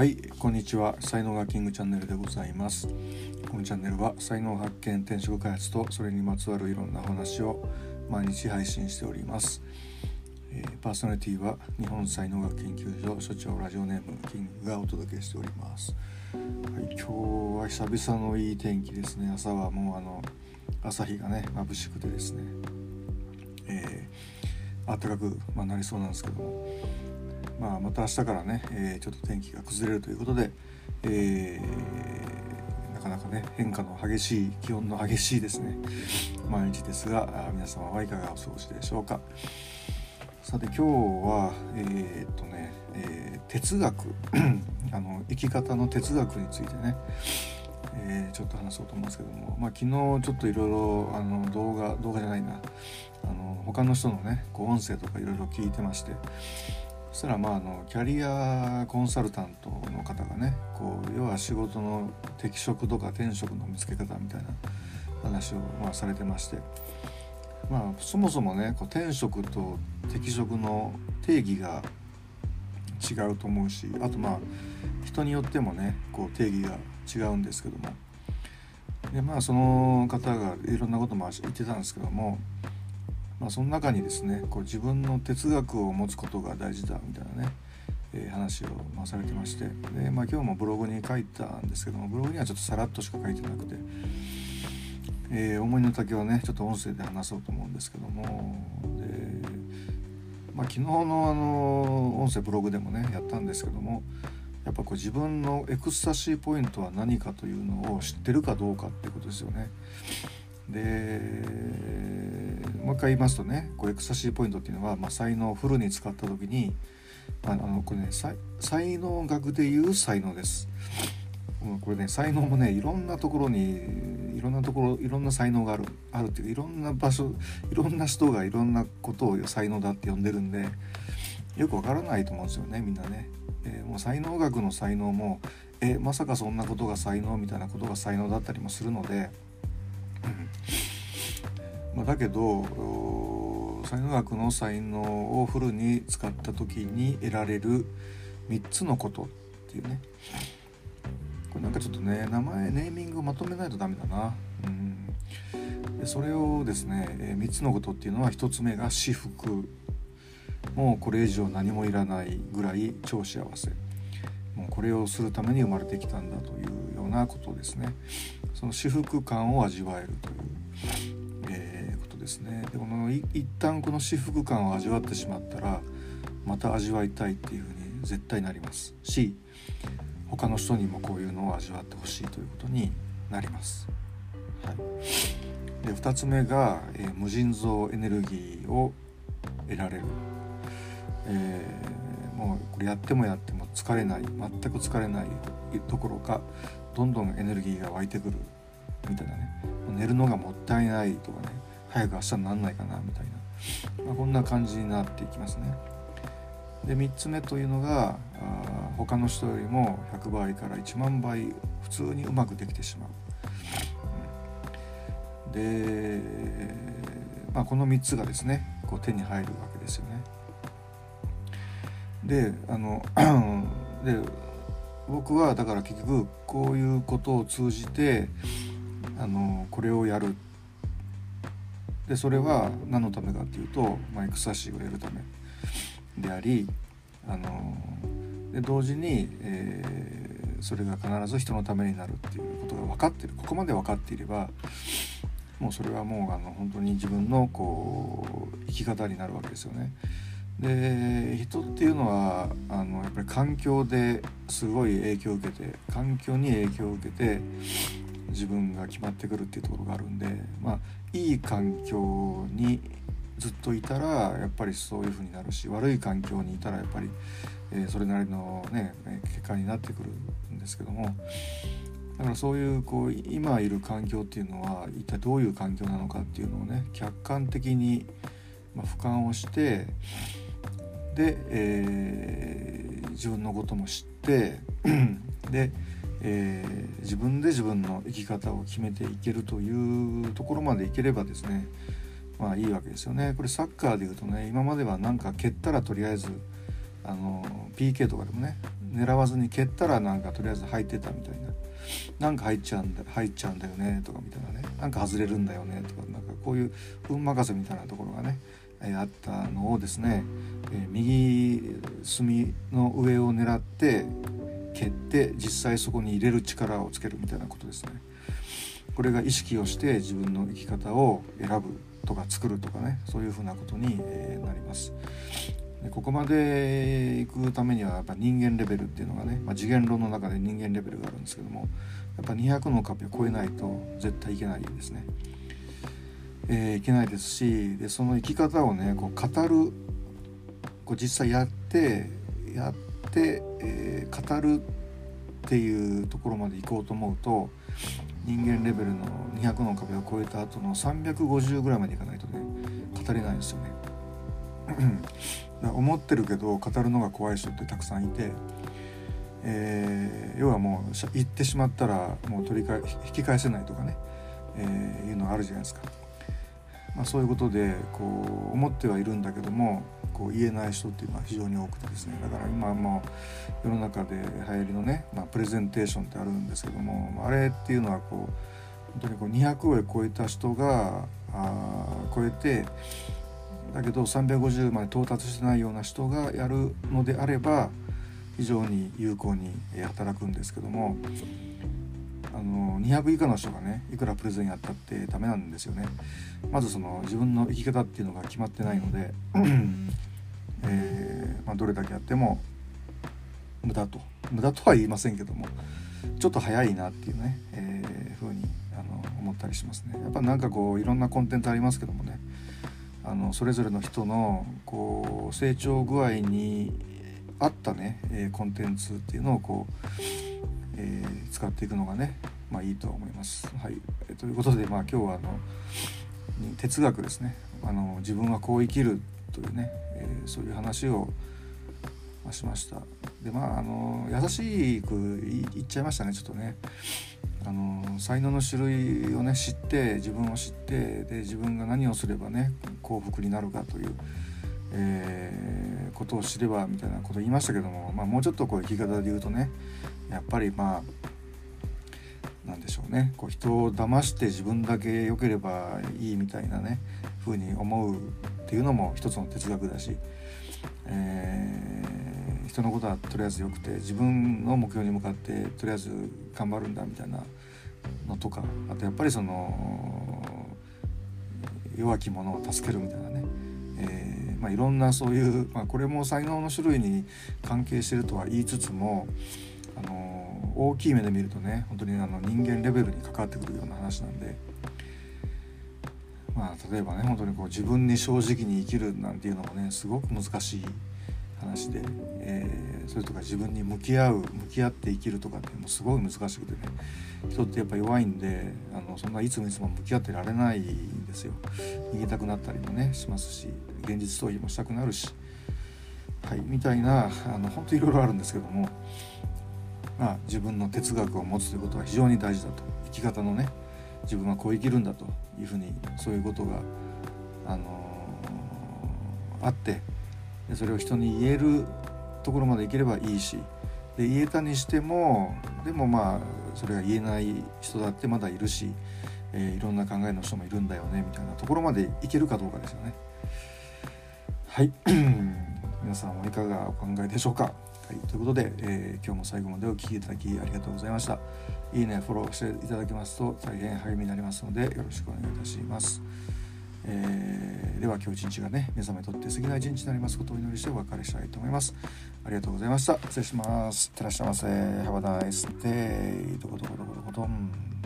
はいこんにちは。才能がキングチャンネルでございます。このチャンネルは才能発見転職開発とそれにまつわるいろんな話を毎日配信しております、えーパーソナリティは日本才能学研究所所長ラジオネームキングがお届けしております。はい、今日は久々のいい天気ですね。朝はもうあの朝日がね眩しくてですね。えー、暖かく、まあ、なりそうなんですけども。ま、た明日からね、えーちょっと天気が崩れるということで、えーなかなかね変化の激しい気温の激しいですね毎日ですが皆様はいかがお過ごしでしょうか。さて今日はえーっとね、え哲学 あの生き方の哲学についてね、えーちょっと話そうと思うんですけども、まあ、昨日ちょっといろいろあの動画動画じゃないなあの他の人のねこう音声とかいろいろ聞いてましてそしたらまああのキャリアコンサルタントの方がねこう要は仕事の適職とか転職の見つけ方みたいな話をまあされてましてまあそもそもねこう転職と適職の定義が違うと思うしあとまあ人によってもねこう定義が違うんですけども。でまあその方がいろんなことも言ってたんですけどもまあ、その中にですねこう自分の哲学を持つことが大事だみたいなね、えー話を、ま、されてましてで、まあ、今日もブログに書いたんですけどもブログにはちょっとさらっとしか書いてなくて、えー思いの丈はねちょっと音声で話そうと思うんですけどもで、まあ、昨日のあの音声ブログでもねやったんですけどもやっぱこう自分のエクスタシーポイントは何かというのを知ってるかどうかってことですよね。でもう一回言いますとねこうエクスタシーポイントっていうのは、まあ、才能をフルに使った時にあのこれね才能学でいう才能です。これね才能もねいろんなところにいろんなところいろんな才能があるあるっていういろんな場所いろんな人がいろんなことを才能だって呼んでるんでよくわからないと思うんですよねみんなね。えーもう才能学の才能もえまさかそんなことが才能みたいなことが才能だったりもするので。まあ、だけど才能学の才能をフルに使った時に得られる3つのことっていうね。これなんかちょっとね名前ネーミングをまとめないとダメだな。うん。でそれをですね、え3つのことっていうのは1つ目が私服もうこれ以上何もいらないぐらい超幸せ。もうこれをするために生まれてきたんだというようなことですね。その至福感を味わえるという。ですね。でこの一旦この至福感を味わってしまったらまた味わいたいっていうふうに絶対なります。し他の人にもこういうのを味わってほしいということになります。はい、で2つ目が、えー無尽蔵エネルギーを得られる、えーもうこれやってもやっても疲れない全く疲れないどころかどんどんエネルギーが湧いてくる。みたいなね。寝るのがもったいないとかね。早く明日になんないかなみたいな、まあ、こんな感じになっていきますね。で3つ目というのがあ他の人よりも100倍から1万倍普通にうまくできてしまう。で、まあ、この3つがですねこう手に入るわけですよね。であの で僕はだから結局こういうことを通じてあのこれをやるでそれは何のためかっていうと、まあ、エクサシーを得るためでありあので同時に、えーそれが必ず人のためになるっていうことが分かってるここまで分かっていればもうそれはもうあの本当に自分のこう生き方になるわけですよね。で人っていうのはあのやっぱり環境ですごい影響を受けて環境に影響を受けて自分が決まってくるっていうところがあるんでまあいい環境にずっといたらやっぱりそういう風になるし悪い環境にいたらやっぱり、えーそれなりのね結果になってくるんですけどもだからそういうこう今いる環境っていうのは一体どういう環境なのかっていうのをね客観的に、まあ、俯瞰をしてで、えー自分のことも知って で、えー自分で自分の生き方を決めていけるというところまでいければですねまあいいわけですよね。これサッカーでいうとね今まではなんか蹴ったらとりあえずあの PK とかでもね狙わずに蹴ったらなんかとりあえず入ってたみたいななんか入っちゃうんだ入っちゃうんだよねとかみたいなねなんか外れるんだよねとかなんかこういう運任せみたいなところがねあったのをですね、え右隅の上を狙って蹴って実際そこに入れる力をつけるみたいなことですね。これが意識をして自分の生き方を選ぶとか作るとかねそういうふうなことに、えなります。でここまで行くためにはやっぱ人間レベルっていうのがね、まあ、次元論の中で人間レベルがあるんですけどもやっぱ200の壁を超えないと絶対いけないんですね。えー、いけないですしでその生き方をねこう語るこう実際やってやって、えー、語るっていうところまで行こうと思うと人間レベルの200の壁を超えた後の350ぐらいまでいかないとね語れないんですよね。思ってるけど語るのが怖い人ってたくさんいて、えー、要はもう言ってしまったらもう取り返引き返せないとかね、えー、いうのあるじゃないですか。まあ、そういうことでこう思ってはいるんだけどもこう言えない人っていうのは非常に多くてですね。だから今もう世の中で流行りのね、まあ、プレゼンテーションってあるんですけどもあれっていうのはこう本当にこう200を超えた人があ超えてだけど350まで到達してないような人がやるのであれば非常に有効に働くんですけどもあの200以下の人がねいくらプレゼンやったってダメなんですよね。まずその自分の生き方っていうのが決まってないので、えー、まあ、どれだけやっても無駄と。無駄とは言いませんけどもちょっと早いなっていうね、えー、ふうにあの思ったりしますね。やっぱなんかこういろんなコンテンツありますけどもねあのそれぞれの人のこう成長具合に合ったね、え、コンテンツっていうのをこうえー、使っていくのがね、まあ、いいと思います。はい、えー、ということで、まあ、今日はあの哲学ですね。あの自分はこう生きるというね、えー、そういう話をしました。でまああの優しく言っちゃいましたねちょっとね。あの才能の種類をね知って自分を知ってで自分が何をすればね幸福になるかという、えー、ことを知ればみたいなことを言いましたけども、まあ、もうちょっとこう生き方で言うとねやっぱりまあなんでしょうね。こう人を騙して自分だけ良ければいいみたいなね風に思うっていうのも一つの哲学だし、えー、人のことはとりあえずよくて自分の目標に向かってとりあえず頑張るんだみたいなのとかあとやっぱりその弱き者を助けるみたいな、まあ、いろんなそういう、まあ、これも才能の種類に関係してるとは言いつつもあの大きい目で見るとね本当にあの人間レベルに関わってくるような話なんで。まあ、例えばね本当にこう自分に正直に生きるなんていうのもねすごく難しい話で、えー、それとか自分に向き合う向き合って生きるとかっていうすごい難しくてね。人ってやっぱ弱いんであのそんないつもいつも向き合ってられないんですよ。逃げたくなったりもねしますし現実逃避もしたくなるし。はいみたいなあの本当いろいろあるんですけどもまあ、自分の哲学を持つということは非常に大事だと。生き方のね自分はこう生きるんだというふうにそういうことが、あのー、あってそれを人に言えるところまでいければいいしで言えたにしてもでもまあそれが言えない人だってまだいるし、えー、いろんな考えの人もいるんだよねみたいなところまでいけるかどうかですよね。はい 皆さんはいかがお考えでしょうか。はい、ということで、えー、今日も最後までお聴きいただきありがとうございました。いいね、フォローしていただけますと大変励みになりますのでよろしくお願いいたします。えー、では今日一日がね、目覚めとって過ぎない一日になりますことをお祈りしてお別れしたいと思います。ありがとうございました。失礼します。いってらっしゃいませ。Have a nice day. どこどこどこどこどん。